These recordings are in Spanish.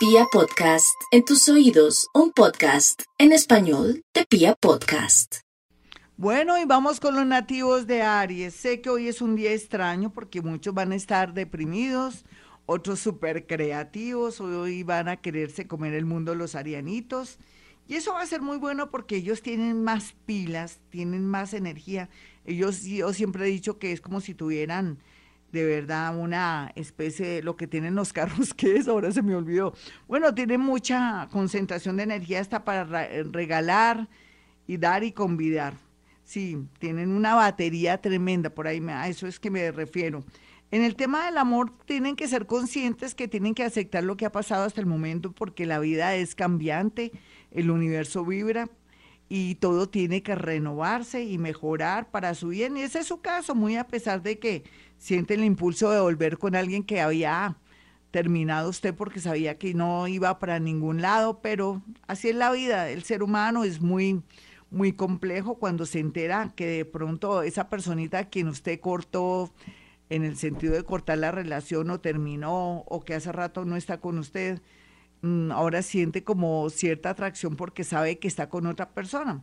Pia Podcast, en tus oídos, un podcast en español de Pia Podcast. Bueno, y vamos con los nativos de Aries. Sé que hoy es un día extraño porque muchos van a estar deprimidos, otros súper creativos, hoy van a quererse comer el mundo los arianitos. Y eso va a ser muy bueno porque ellos tienen más pilas, tienen más energía. Ellos, yo siempre he dicho que es como si tuvieran de verdad una especie de lo que tienen los carros, que es, ahora se me olvidó. Bueno, tienen mucha concentración de energía hasta para regalar y dar y convidar. Sí, tienen una batería tremenda, por ahí a eso es que me refiero. En el tema del amor, tienen que ser conscientes que tienen que aceptar lo que ha pasado hasta el momento porque la vida es cambiante, el universo vibra y todo tiene que renovarse y mejorar para su bien. Y ese es su caso, muy a pesar de que siente el impulso de volver con alguien que había terminado usted porque sabía que no iba para ningún lado, pero así es la vida. El ser humano es muy muy complejo cuando se entera que de pronto esa personita a quien usted cortó en el sentido de cortar la relación o terminó o que hace rato no está con usted, ahora siente como cierta atracción porque sabe que está con otra persona.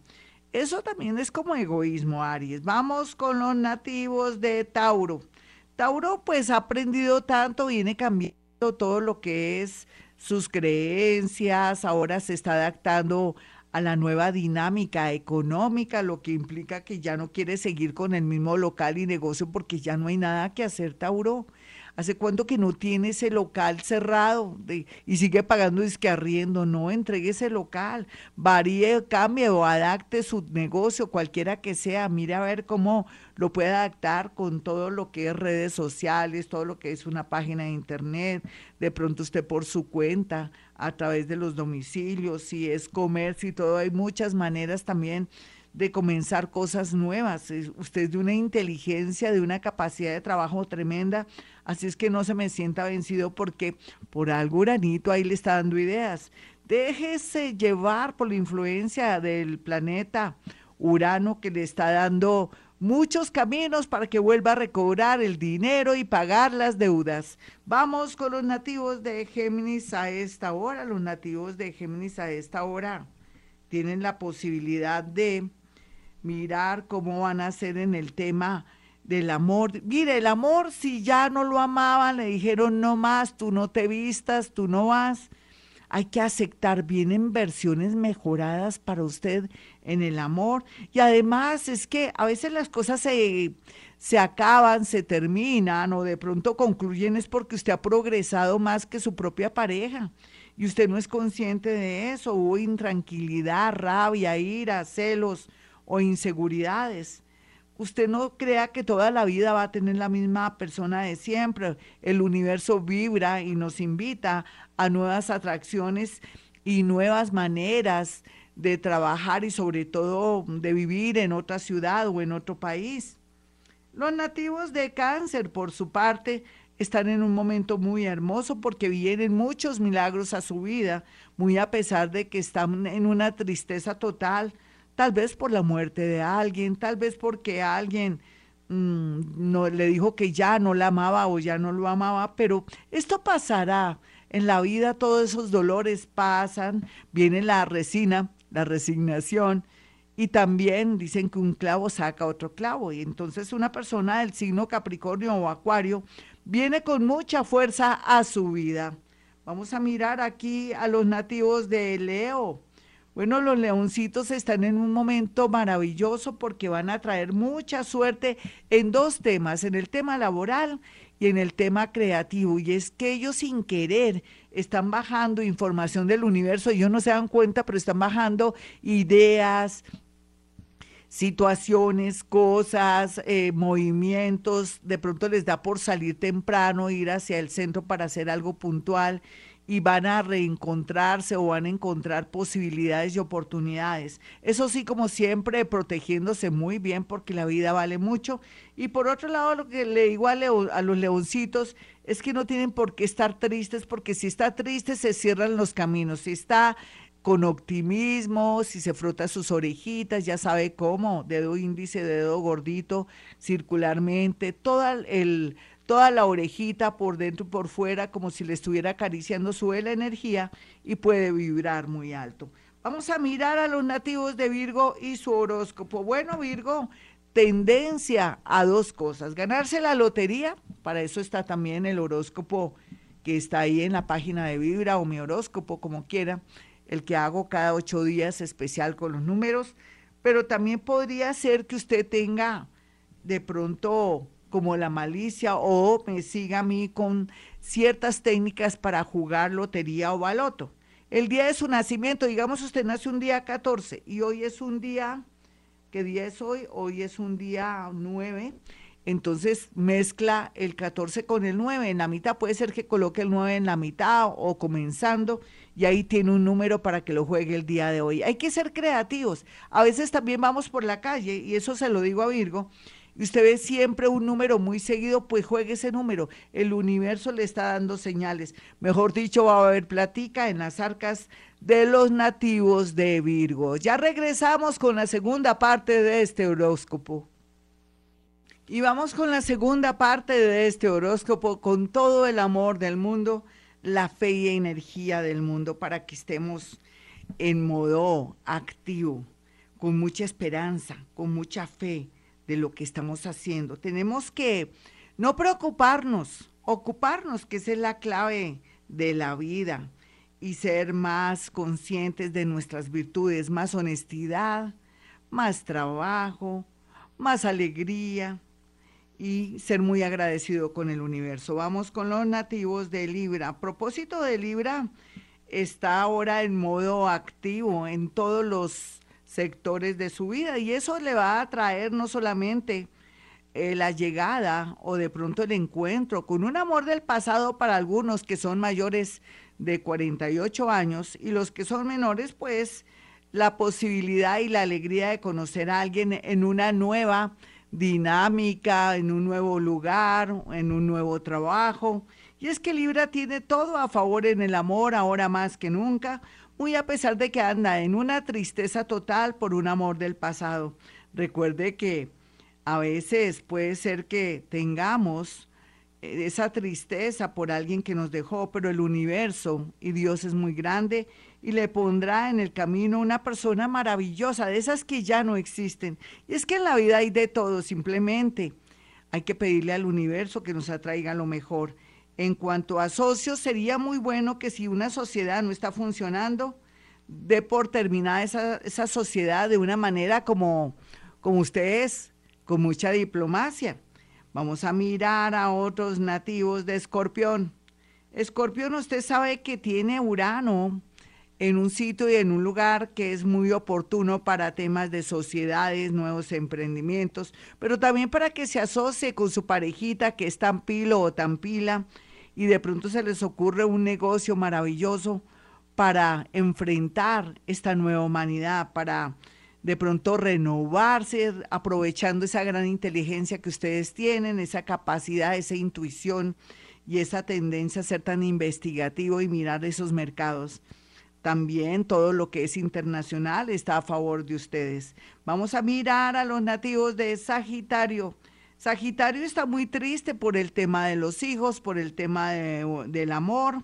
Eso también es como egoísmo, Aries. Vamos con los nativos de Tauro. Tauro pues ha aprendido tanto, viene cambiando todo lo que es sus creencias, ahora se está adaptando a la nueva dinámica económica, lo que implica que ya no quiere seguir con el mismo local y negocio porque ya no hay nada que hacer, Tauro. ¿Hace cuánto que no tiene ese local cerrado y sigue pagando disque arriendo? No, entregue ese local, varíe, cambie o adapte su negocio, cualquiera que sea. Mire a ver cómo lo puede adaptar con todo lo que es redes sociales, todo lo que es una página de internet, de pronto usted por su cuenta, a través de los domicilios, si es comercio y todo. Hay muchas maneras también de comenzar cosas nuevas. Usted es de una inteligencia, de una capacidad de trabajo tremenda, así es que no se me sienta vencido porque por algo Uranito ahí le está dando ideas. Déjese llevar por la influencia del planeta Urano que le está dando muchos caminos para que vuelva a recobrar el dinero y pagar las deudas. Vamos con los nativos de Géminis a esta hora. Los nativos de Géminis a esta hora tienen la posibilidad de mirar cómo van a ser en el tema del amor. Mire, el amor, si ya no lo amaban, le dijeron no más, tú no te vistas, tú no vas. Hay que aceptar, vienen versiones mejoradas para usted en el amor. Y además es que a veces las cosas se, se acaban, se terminan o de pronto concluyen es porque usted ha progresado más que su propia pareja y usted no es consciente de eso. Hubo intranquilidad, rabia, ira, celos o inseguridades. Usted no crea que toda la vida va a tener la misma persona de siempre. El universo vibra y nos invita a nuevas atracciones y nuevas maneras de trabajar y sobre todo de vivir en otra ciudad o en otro país. Los nativos de cáncer, por su parte, están en un momento muy hermoso porque vienen muchos milagros a su vida, muy a pesar de que están en una tristeza total tal vez por la muerte de alguien, tal vez porque alguien mm, no, le dijo que ya no la amaba o ya no lo amaba, pero esto pasará. En la vida todos esos dolores pasan, viene la resina, la resignación, y también dicen que un clavo saca otro clavo. Y entonces una persona del signo Capricornio o Acuario viene con mucha fuerza a su vida. Vamos a mirar aquí a los nativos de Leo. Bueno, los leoncitos están en un momento maravilloso porque van a traer mucha suerte en dos temas, en el tema laboral y en el tema creativo. Y es que ellos sin querer están bajando información del universo, ellos no se dan cuenta, pero están bajando ideas, situaciones, cosas, eh, movimientos, de pronto les da por salir temprano, ir hacia el centro para hacer algo puntual y van a reencontrarse o van a encontrar posibilidades y oportunidades. Eso sí, como siempre, protegiéndose muy bien porque la vida vale mucho. Y por otro lado, lo que le digo a, a los leoncitos es que no tienen por qué estar tristes porque si está triste se cierran los caminos. Si está con optimismo, si se frota sus orejitas, ya sabe cómo, dedo índice, dedo gordito, circularmente, todo el toda la orejita por dentro y por fuera, como si le estuviera acariciando, sube la energía y puede vibrar muy alto. Vamos a mirar a los nativos de Virgo y su horóscopo. Bueno, Virgo, tendencia a dos cosas. Ganarse la lotería, para eso está también el horóscopo que está ahí en la página de Vibra o mi horóscopo, como quiera, el que hago cada ocho días especial con los números, pero también podría ser que usted tenga de pronto como la malicia o me siga a mí con ciertas técnicas para jugar lotería o baloto. El día de su nacimiento, digamos usted nace un día 14 y hoy es un día, ¿qué día es hoy? Hoy es un día 9. Entonces mezcla el 14 con el 9. En la mitad puede ser que coloque el 9 en la mitad o comenzando y ahí tiene un número para que lo juegue el día de hoy. Hay que ser creativos. A veces también vamos por la calle y eso se lo digo a Virgo y usted ve siempre un número muy seguido, pues juegue ese número. El universo le está dando señales. Mejor dicho, va a haber platica en las arcas de los nativos de Virgo. Ya regresamos con la segunda parte de este horóscopo. Y vamos con la segunda parte de este horóscopo, con todo el amor del mundo, la fe y energía del mundo, para que estemos en modo activo, con mucha esperanza, con mucha fe de lo que estamos haciendo. Tenemos que no preocuparnos, ocuparnos, que esa es la clave de la vida, y ser más conscientes de nuestras virtudes, más honestidad, más trabajo, más alegría y ser muy agradecido con el universo. Vamos con los nativos de Libra. A propósito de Libra, está ahora en modo activo en todos los sectores de su vida y eso le va a traer no solamente eh, la llegada o de pronto el encuentro con un amor del pasado para algunos que son mayores de 48 años y los que son menores pues la posibilidad y la alegría de conocer a alguien en una nueva dinámica, en un nuevo lugar, en un nuevo trabajo. Y es que Libra tiene todo a favor en el amor ahora más que nunca, muy a pesar de que anda en una tristeza total por un amor del pasado. Recuerde que a veces puede ser que tengamos eh, esa tristeza por alguien que nos dejó, pero el universo y Dios es muy grande y le pondrá en el camino una persona maravillosa, de esas que ya no existen. Y es que en la vida hay de todo, simplemente hay que pedirle al universo que nos atraiga lo mejor. En cuanto a socios, sería muy bueno que si una sociedad no está funcionando, dé por terminada esa, esa sociedad de una manera como, como ustedes, con mucha diplomacia. Vamos a mirar a otros nativos de Escorpión. Escorpión, usted sabe que tiene Urano en un sitio y en un lugar que es muy oportuno para temas de sociedades, nuevos emprendimientos, pero también para que se asocie con su parejita que es tan pilo o tan pila y de pronto se les ocurre un negocio maravilloso para enfrentar esta nueva humanidad, para de pronto renovarse, aprovechando esa gran inteligencia que ustedes tienen, esa capacidad, esa intuición y esa tendencia a ser tan investigativo y mirar esos mercados. También todo lo que es internacional está a favor de ustedes. Vamos a mirar a los nativos de Sagitario. Sagitario está muy triste por el tema de los hijos, por el tema del amor,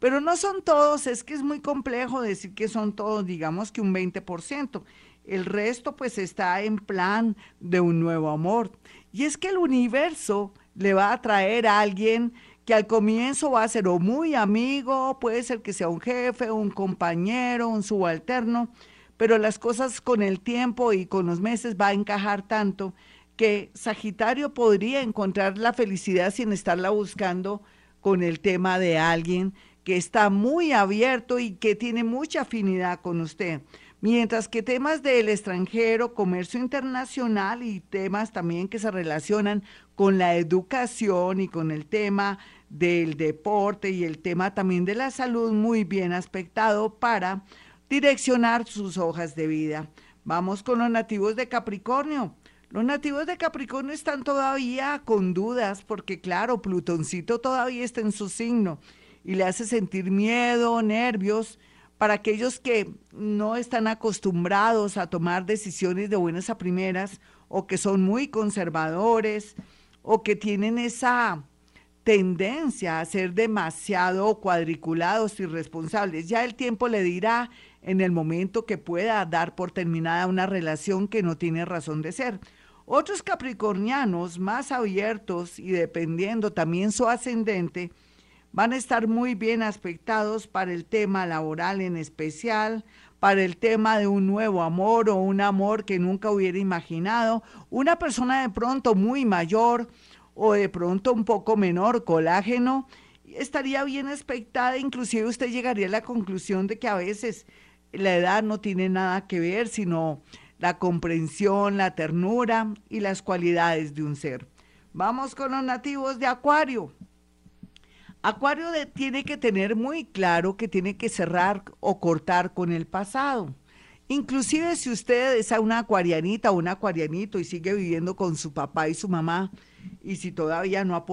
pero no son todos, es que es muy complejo decir que son todos, digamos que un 20%. El resto pues está en plan de un nuevo amor. Y es que el universo le va a traer a alguien que al comienzo va a ser o muy amigo, puede ser que sea un jefe, un compañero, un subalterno, pero las cosas con el tiempo y con los meses va a encajar tanto que Sagitario podría encontrar la felicidad sin estarla buscando con el tema de alguien que está muy abierto y que tiene mucha afinidad con usted. Mientras que temas del extranjero, comercio internacional y temas también que se relacionan con la educación y con el tema del deporte y el tema también de la salud muy bien aspectado para direccionar sus hojas de vida. Vamos con los nativos de Capricornio. Los nativos de Capricornio están todavía con dudas porque claro, Plutoncito todavía está en su signo y le hace sentir miedo, nervios, para aquellos que no están acostumbrados a tomar decisiones de buenas a primeras o que son muy conservadores o que tienen esa tendencia a ser demasiado cuadriculados y responsables. Ya el tiempo le dirá en el momento que pueda dar por terminada una relación que no tiene razón de ser. Otros capricornianos más abiertos y dependiendo también su ascendente, van a estar muy bien aspectados para el tema laboral en especial, para el tema de un nuevo amor o un amor que nunca hubiera imaginado, una persona de pronto muy mayor o de pronto un poco menor, colágeno, estaría bien aspectada, inclusive usted llegaría a la conclusión de que a veces la edad no tiene nada que ver, sino la comprensión, la ternura y las cualidades de un ser. Vamos con los nativos de Acuario. Acuario tiene que tener muy claro que tiene que cerrar o cortar con el pasado. Inclusive si usted es una acuarianita o un acuarianito y sigue viviendo con su papá y su mamá, y si todavía no ha,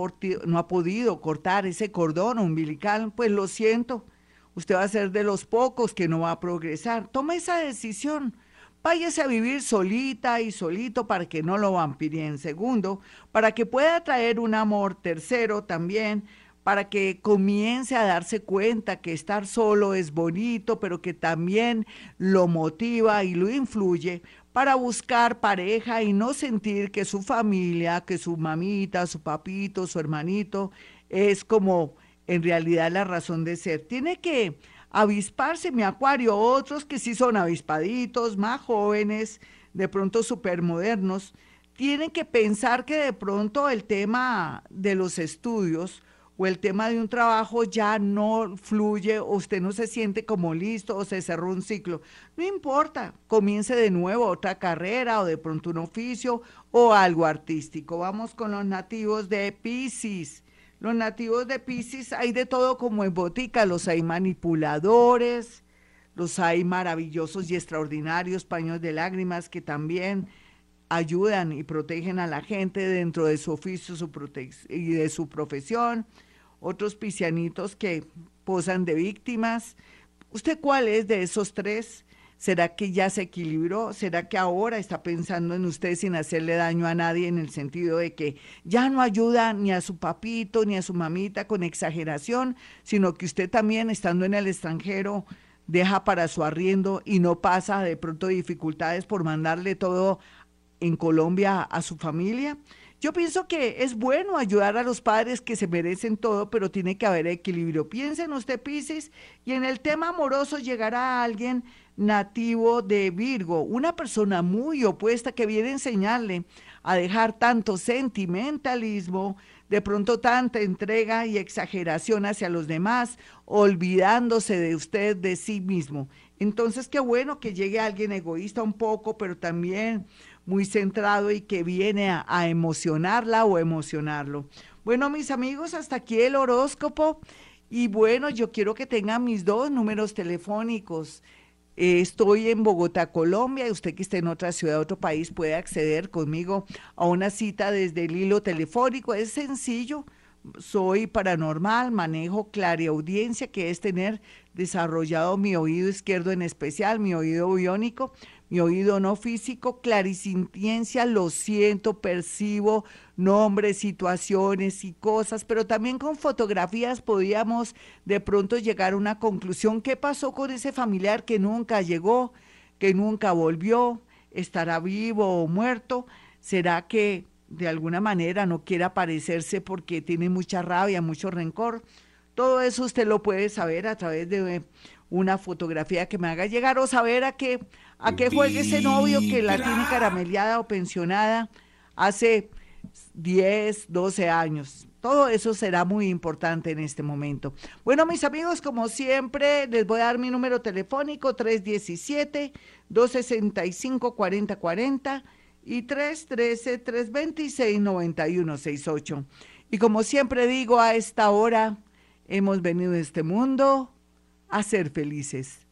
no ha podido cortar ese cordón umbilical, pues lo siento, usted va a ser de los pocos que no va a progresar. Toma esa decisión. Váyase a vivir solita y solito para que no lo vampiren. Segundo, para que pueda traer un amor. Tercero, también para que comience a darse cuenta que estar solo es bonito, pero que también lo motiva y lo influye para buscar pareja y no sentir que su familia, que su mamita, su papito, su hermanito es como en realidad la razón de ser. Tiene que avisparse mi acuario, otros que sí son avispaditos, más jóvenes, de pronto supermodernos, tienen que pensar que de pronto el tema de los estudios o el tema de un trabajo ya no fluye o usted no se siente como listo o se cerró un ciclo. No importa, comience de nuevo otra carrera o de pronto un oficio o algo artístico. Vamos con los nativos de Pisces. Los nativos de Pisces hay de todo como en botica, los hay manipuladores, los hay maravillosos y extraordinarios paños de lágrimas que también ayudan y protegen a la gente dentro de su oficio su y de su profesión otros piscianitos que posan de víctimas. ¿Usted cuál es de esos tres? ¿Será que ya se equilibró? ¿Será que ahora está pensando en usted sin hacerle daño a nadie en el sentido de que ya no ayuda ni a su papito ni a su mamita con exageración, sino que usted también estando en el extranjero deja para su arriendo y no pasa de pronto dificultades por mandarle todo en Colombia a su familia? Yo pienso que es bueno ayudar a los padres que se merecen todo, pero tiene que haber equilibrio. Piensen usted, Pisces, y en el tema amoroso llegará alguien nativo de Virgo, una persona muy opuesta que viene a enseñarle a dejar tanto sentimentalismo, de pronto tanta entrega y exageración hacia los demás, olvidándose de usted, de sí mismo. Entonces, qué bueno que llegue alguien egoísta un poco, pero también muy centrado y que viene a, emocionarla o emocionarlo. Bueno, mis amigos, hasta aquí el horóscopo. Y bueno, yo quiero que tengan mis dos números telefónicos. Eh, estoy en Bogotá, Colombia, y usted que esté en otra ciudad, otro país, puede acceder conmigo a una cita desde el hilo telefónico. Es sencillo, soy paranormal, manejo clariaudiencia, que es tener desarrollado mi oído izquierdo en especial, mi oído biónico, mi oído no físico, clarisintiencia, lo siento, percibo nombres, situaciones y cosas, pero también con fotografías podíamos de pronto llegar a una conclusión. ¿Qué pasó con ese familiar que nunca llegó, que nunca volvió? ¿Estará vivo o muerto? ¿Será que de alguna manera no quiere aparecerse porque tiene mucha rabia, mucho rencor? Todo eso usted lo puede saber a través de una fotografía que me haga llegar o saber a qué, a qué juegue ese novio que la tiene carameleada o pensionada hace 10, 12 años. Todo eso será muy importante en este momento. Bueno, mis amigos, como siempre, les voy a dar mi número telefónico 317-265-4040 y 313-326-9168. Y como siempre digo, a esta hora hemos venido a este mundo a ser felices.